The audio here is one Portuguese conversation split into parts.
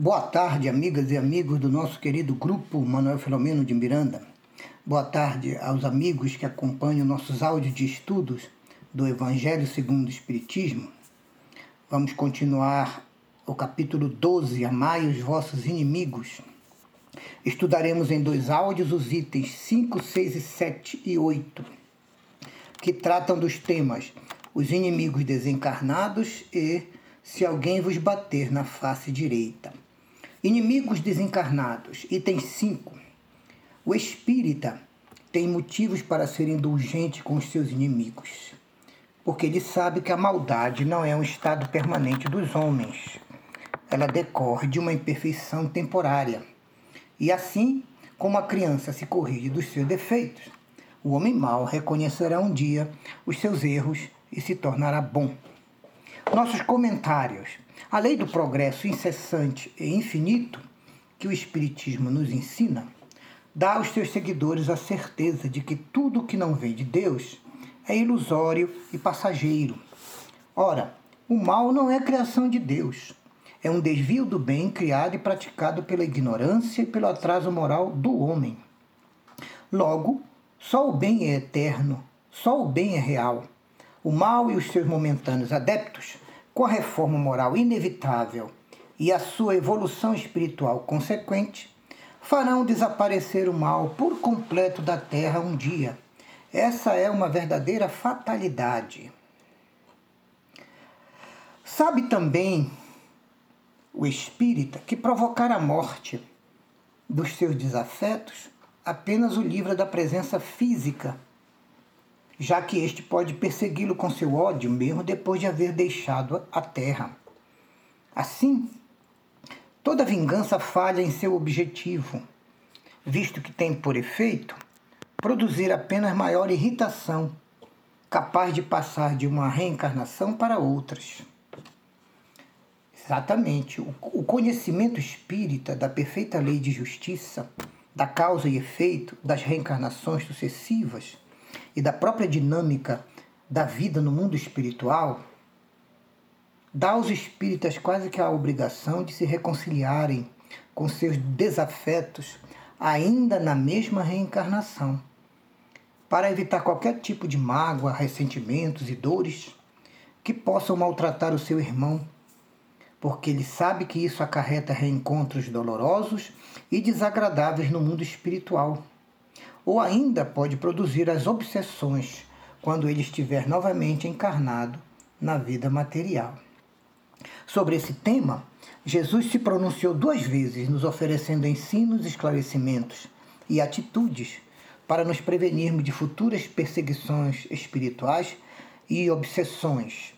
Boa tarde, amigas e amigos do nosso querido grupo Manuel Filomeno de Miranda. Boa tarde aos amigos que acompanham nossos áudios de estudos do Evangelho segundo o Espiritismo. Vamos continuar o capítulo 12, Amai os vossos inimigos. Estudaremos em dois áudios os itens 5, 6 7 e 8, que tratam dos temas os inimigos desencarnados e se alguém vos bater na face direita. Inimigos desencarnados. Item 5. O espírita tem motivos para ser indulgente com os seus inimigos, porque ele sabe que a maldade não é um estado permanente dos homens. Ela decorre de uma imperfeição temporária. E assim como a criança se corrige dos seus defeitos, o homem mau reconhecerá um dia os seus erros e se tornará bom. Nossos comentários. A lei do progresso incessante e infinito que o Espiritismo nos ensina dá aos seus seguidores a certeza de que tudo que não vem de Deus é ilusório e passageiro. Ora, o mal não é criação de Deus. É um desvio do bem criado e praticado pela ignorância e pelo atraso moral do homem. Logo, só o bem é eterno, só o bem é real. O mal e os seus momentâneos adeptos, com a reforma moral inevitável e a sua evolução espiritual consequente, farão desaparecer o mal por completo da terra um dia. Essa é uma verdadeira fatalidade. Sabe também o espírita que provocar a morte dos seus desafetos apenas o livra da presença física já que este pode persegui-lo com seu ódio mesmo depois de haver deixado a terra. Assim, toda vingança falha em seu objetivo, visto que tem por efeito produzir apenas maior irritação, capaz de passar de uma reencarnação para outras. Exatamente, o conhecimento espírita da perfeita lei de justiça, da causa e efeito das reencarnações sucessivas, e da própria dinâmica da vida no mundo espiritual, dá aos espíritas quase que a obrigação de se reconciliarem com seus desafetos ainda na mesma reencarnação, para evitar qualquer tipo de mágoa, ressentimentos e dores que possam maltratar o seu irmão, porque ele sabe que isso acarreta reencontros dolorosos e desagradáveis no mundo espiritual ou ainda pode produzir as obsessões quando ele estiver novamente encarnado na vida material. Sobre esse tema, Jesus se pronunciou duas vezes, nos oferecendo ensinos, esclarecimentos e atitudes para nos prevenirmos de futuras perseguições espirituais e obsessões.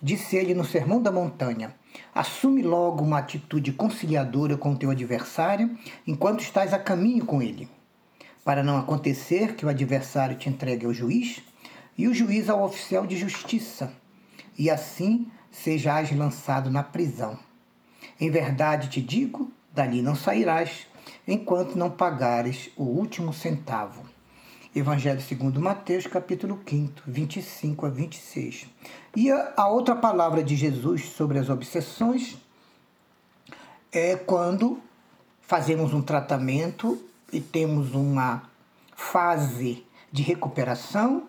Disse ele no Sermão da Montanha: Assume logo uma atitude conciliadora com teu adversário enquanto estás a caminho com ele para não acontecer que o adversário te entregue ao juiz e o juiz ao oficial de justiça, e assim sejais lançado na prisão. Em verdade te digo, dali não sairás, enquanto não pagares o último centavo. Evangelho segundo Mateus, capítulo 5, 25 a 26. E a outra palavra de Jesus sobre as obsessões é quando fazemos um tratamento e temos uma fase de recuperação,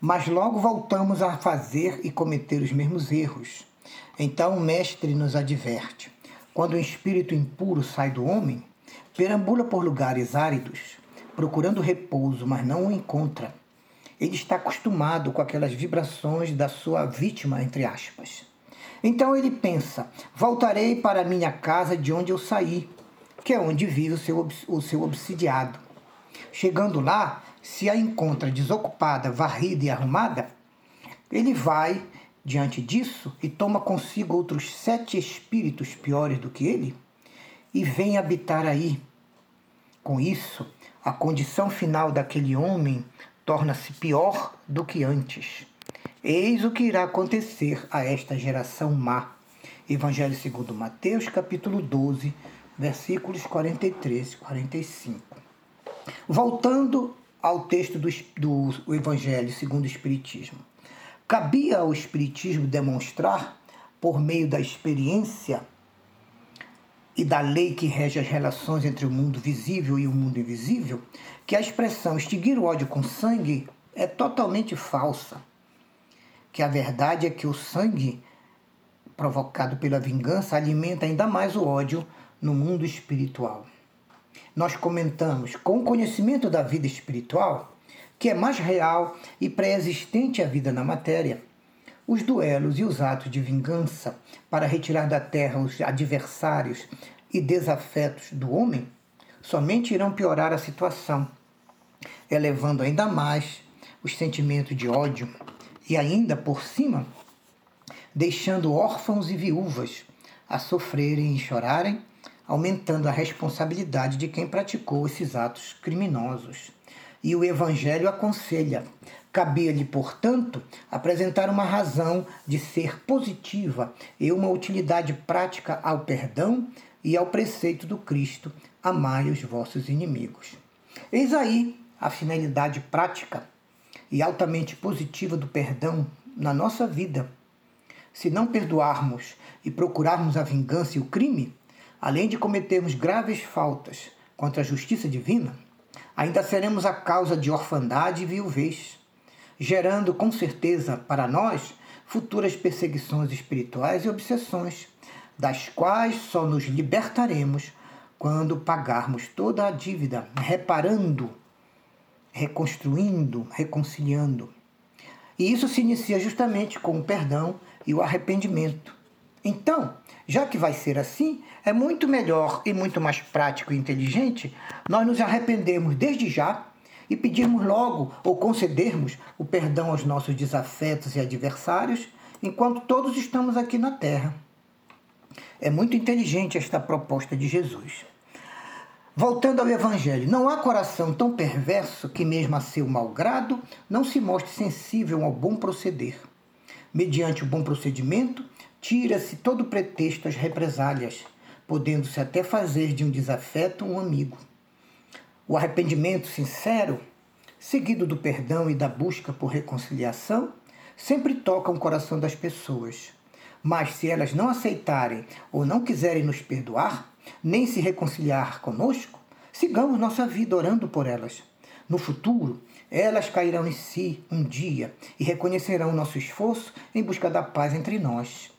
mas logo voltamos a fazer e cometer os mesmos erros. Então o Mestre nos adverte: quando o espírito impuro sai do homem, perambula por lugares áridos, procurando repouso, mas não o encontra. Ele está acostumado com aquelas vibrações da sua vítima, entre aspas. Então ele pensa: voltarei para a minha casa de onde eu saí, que é onde vive o seu, o seu obsidiado. Chegando lá, se a encontra desocupada, varrida e arrumada, ele vai diante disso e toma consigo outros sete espíritos piores do que ele e vem habitar aí. Com isso, a condição final daquele homem torna-se pior do que antes. Eis o que irá acontecer a esta geração má. Evangelho segundo Mateus, capítulo 12, versículos 43 e 45. Voltando ao texto do, do Evangelho segundo o Espiritismo. Cabia ao Espiritismo demonstrar, por meio da experiência e da lei que rege as relações entre o mundo visível e o mundo invisível, que a expressão extinguir o ódio com sangue é totalmente falsa. Que a verdade é que o sangue provocado pela vingança alimenta ainda mais o ódio no mundo espiritual. Nós comentamos com o conhecimento da vida espiritual, que é mais real e pré-existente à vida na matéria, os duelos e os atos de vingança para retirar da terra os adversários e desafetos do homem somente irão piorar a situação, elevando ainda mais os sentimentos de ódio e ainda por cima deixando órfãos e viúvas a sofrerem e chorarem, aumentando a responsabilidade de quem praticou esses atos criminosos. E o Evangelho aconselha: cabia-lhe, portanto, apresentar uma razão de ser positiva e uma utilidade prática ao perdão e ao preceito do Cristo: amai os vossos inimigos. Eis aí a finalidade prática e altamente positiva do perdão na nossa vida se não perdoarmos e procurarmos a vingança e o crime, além de cometermos graves faltas contra a justiça divina, ainda seremos a causa de orfandade e viuvez, gerando com certeza para nós futuras perseguições espirituais e obsessões, das quais só nos libertaremos quando pagarmos toda a dívida, reparando, reconstruindo, reconciliando. E isso se inicia justamente com o perdão e o arrependimento. Então, já que vai ser assim, é muito melhor e muito mais prático e inteligente nós nos arrependermos desde já e pedirmos logo ou concedermos o perdão aos nossos desafetos e adversários enquanto todos estamos aqui na terra. É muito inteligente esta proposta de Jesus. Voltando ao Evangelho, não há coração tão perverso que, mesmo a seu malgrado, não se mostre sensível ao bom proceder. Mediante o bom procedimento, tira-se todo pretexto às represálias, podendo-se até fazer de um desafeto um amigo. O arrependimento sincero, seguido do perdão e da busca por reconciliação, sempre toca o coração das pessoas. Mas se elas não aceitarem ou não quiserem nos perdoar, nem se reconciliar conosco, sigamos nossa vida orando por elas. No futuro, elas cairão em si um dia e reconhecerão nosso esforço em busca da paz entre nós.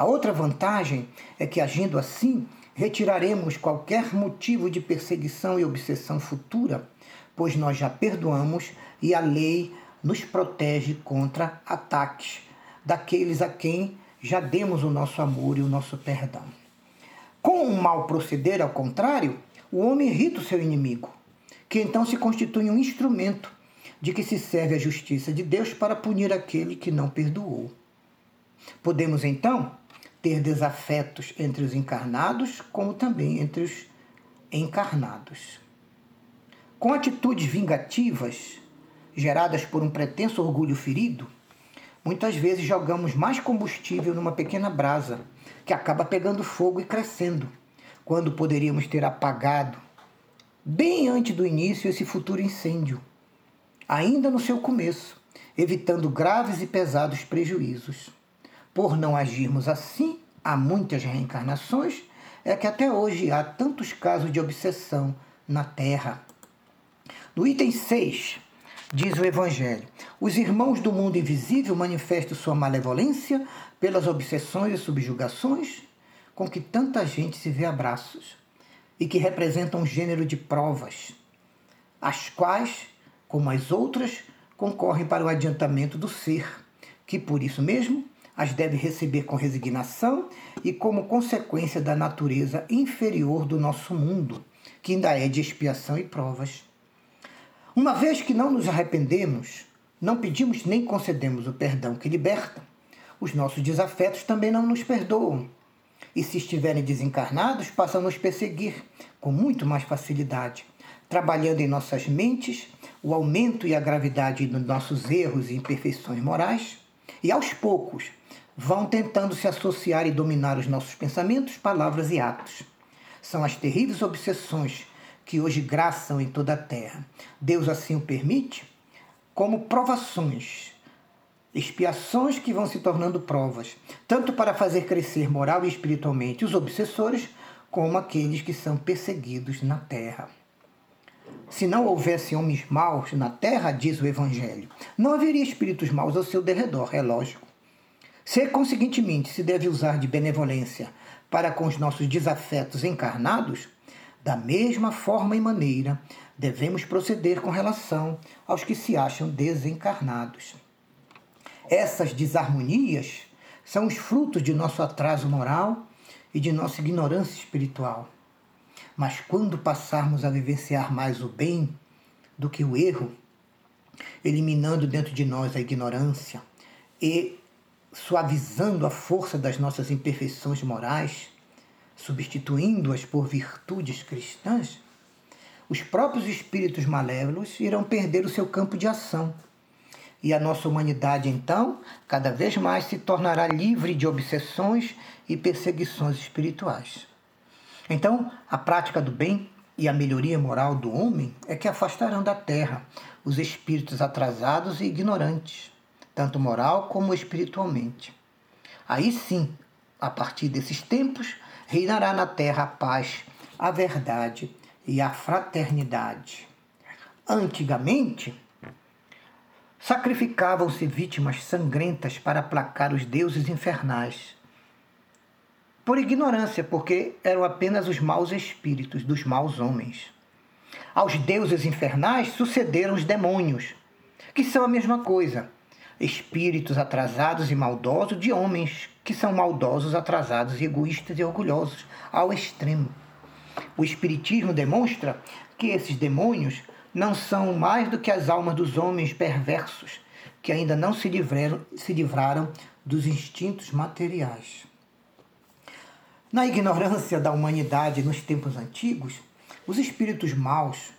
A outra vantagem é que, agindo assim, retiraremos qualquer motivo de perseguição e obsessão futura, pois nós já perdoamos e a lei nos protege contra ataques daqueles a quem já demos o nosso amor e o nosso perdão. Com um mal proceder, ao contrário, o homem irrita o seu inimigo, que então se constitui um instrumento de que se serve a justiça de Deus para punir aquele que não perdoou. Podemos então ter desafetos entre os encarnados, como também entre os encarnados. Com atitudes vingativas, geradas por um pretenso orgulho ferido, muitas vezes jogamos mais combustível numa pequena brasa, que acaba pegando fogo e crescendo, quando poderíamos ter apagado, bem antes do início, esse futuro incêndio ainda no seu começo, evitando graves e pesados prejuízos. Por não agirmos assim, há muitas reencarnações, é que até hoje há tantos casos de obsessão na Terra. No item 6, diz o Evangelho: os irmãos do mundo invisível manifestam sua malevolência pelas obsessões e subjugações com que tanta gente se vê a braços e que representam um gênero de provas, as quais como as outras, concorrem para o adiantamento do ser, que por isso mesmo as deve receber com resignação e como consequência da natureza inferior do nosso mundo, que ainda é de expiação e provas. Uma vez que não nos arrependemos, não pedimos nem concedemos o perdão que liberta, os nossos desafetos também não nos perdoam. E se estiverem desencarnados, passam a nos perseguir com muito mais facilidade, trabalhando em nossas mentes o aumento e a gravidade dos nossos erros e imperfeições morais, e aos poucos vão tentando se associar e dominar os nossos pensamentos, palavras e atos. São as terríveis obsessões que hoje graçam em toda a terra. Deus assim o permite, como provações, expiações que vão se tornando provas, tanto para fazer crescer moral e espiritualmente os obsessores, como aqueles que são perseguidos na terra. Se não houvesse homens maus na terra, diz o Evangelho, não haveria espíritos maus ao seu derredor, é lógico. Se, conseguintemente, se deve usar de benevolência para com os nossos desafetos encarnados, da mesma forma e maneira devemos proceder com relação aos que se acham desencarnados. Essas desarmonias são os frutos de nosso atraso moral e de nossa ignorância espiritual. Mas quando passarmos a vivenciar mais o bem do que o erro, eliminando dentro de nós a ignorância e suavizando a força das nossas imperfeições morais, substituindo-as por virtudes cristãs, os próprios espíritos malévolos irão perder o seu campo de ação. E a nossa humanidade, então, cada vez mais se tornará livre de obsessões e perseguições espirituais. Então, a prática do bem e a melhoria moral do homem é que afastarão da terra os espíritos atrasados e ignorantes, tanto moral como espiritualmente. Aí sim, a partir desses tempos, reinará na terra a paz, a verdade e a fraternidade. Antigamente, sacrificavam-se vítimas sangrentas para aplacar os deuses infernais. Por ignorância, porque eram apenas os maus espíritos dos maus homens. Aos deuses infernais sucederam os demônios, que são a mesma coisa, espíritos atrasados e maldosos de homens que são maldosos, atrasados, egoístas e orgulhosos ao extremo. O Espiritismo demonstra que esses demônios não são mais do que as almas dos homens perversos que ainda não se livraram, se livraram dos instintos materiais. Na ignorância da humanidade nos tempos antigos, os espíritos maus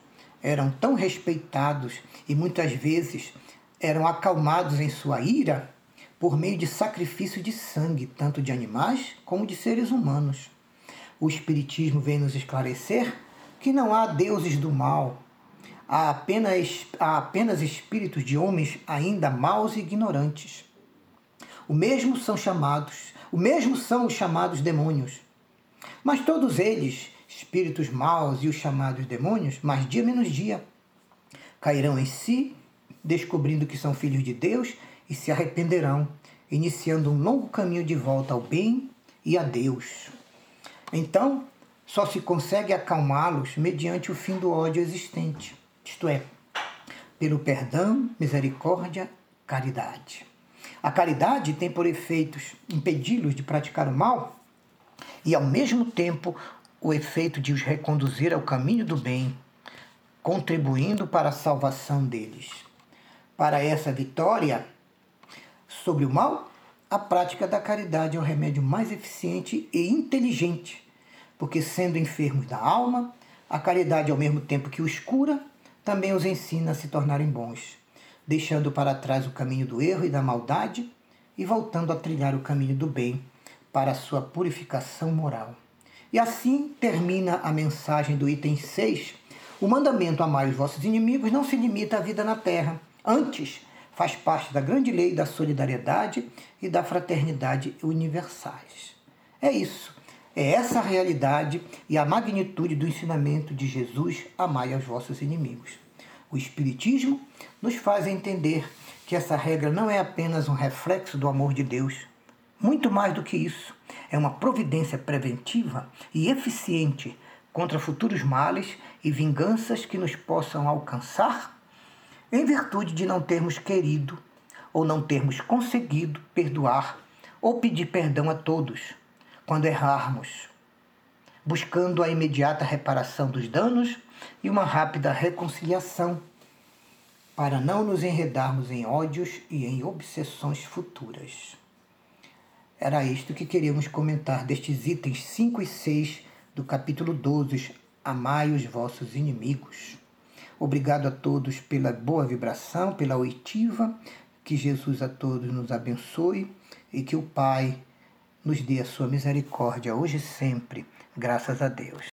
eram tão respeitados e muitas vezes eram acalmados em sua ira por meio de sacrifício de sangue, tanto de animais como de seres humanos. O Espiritismo vem nos esclarecer que não há deuses do mal, há apenas, há apenas espíritos de homens ainda maus e ignorantes. O mesmo são chamados, o mesmo são os chamados demônios. Mas todos eles, espíritos maus e os chamados demônios, mais dia menos dia, cairão em si, descobrindo que são filhos de Deus e se arrependerão, iniciando um longo caminho de volta ao bem e a Deus. Então, só se consegue acalmá-los mediante o fim do ódio existente, isto é, pelo perdão, misericórdia, caridade. A caridade tem por efeitos impedi-los de praticar o mal e, ao mesmo tempo, o efeito de os reconduzir ao caminho do bem, contribuindo para a salvação deles. Para essa vitória, sobre o mal, a prática da caridade é o remédio mais eficiente e inteligente, porque, sendo enfermos da alma, a caridade, ao mesmo tempo que os cura, também os ensina a se tornarem bons, deixando para trás o caminho do erro e da maldade e voltando a trilhar o caminho do bem para sua purificação moral. E assim termina a mensagem do item 6. O mandamento amar os vossos inimigos não se limita à vida na terra. Antes, faz parte da grande lei da solidariedade e da fraternidade universais. É isso. É essa a realidade e a magnitude do ensinamento de Jesus: amai aos vossos inimigos. O Espiritismo nos faz entender que essa regra não é apenas um reflexo do amor de Deus. Muito mais do que isso, é uma providência preventiva e eficiente contra futuros males e vinganças que nos possam alcançar em virtude de não termos querido ou não termos conseguido perdoar ou pedir perdão a todos quando errarmos, buscando a imediata reparação dos danos e uma rápida reconciliação, para não nos enredarmos em ódios e em obsessões futuras. Era isto que queríamos comentar destes itens 5 e 6 do capítulo 12, Amai os vossos inimigos. Obrigado a todos pela boa vibração, pela oitiva. Que Jesus a todos nos abençoe e que o Pai nos dê a sua misericórdia hoje e sempre. Graças a Deus.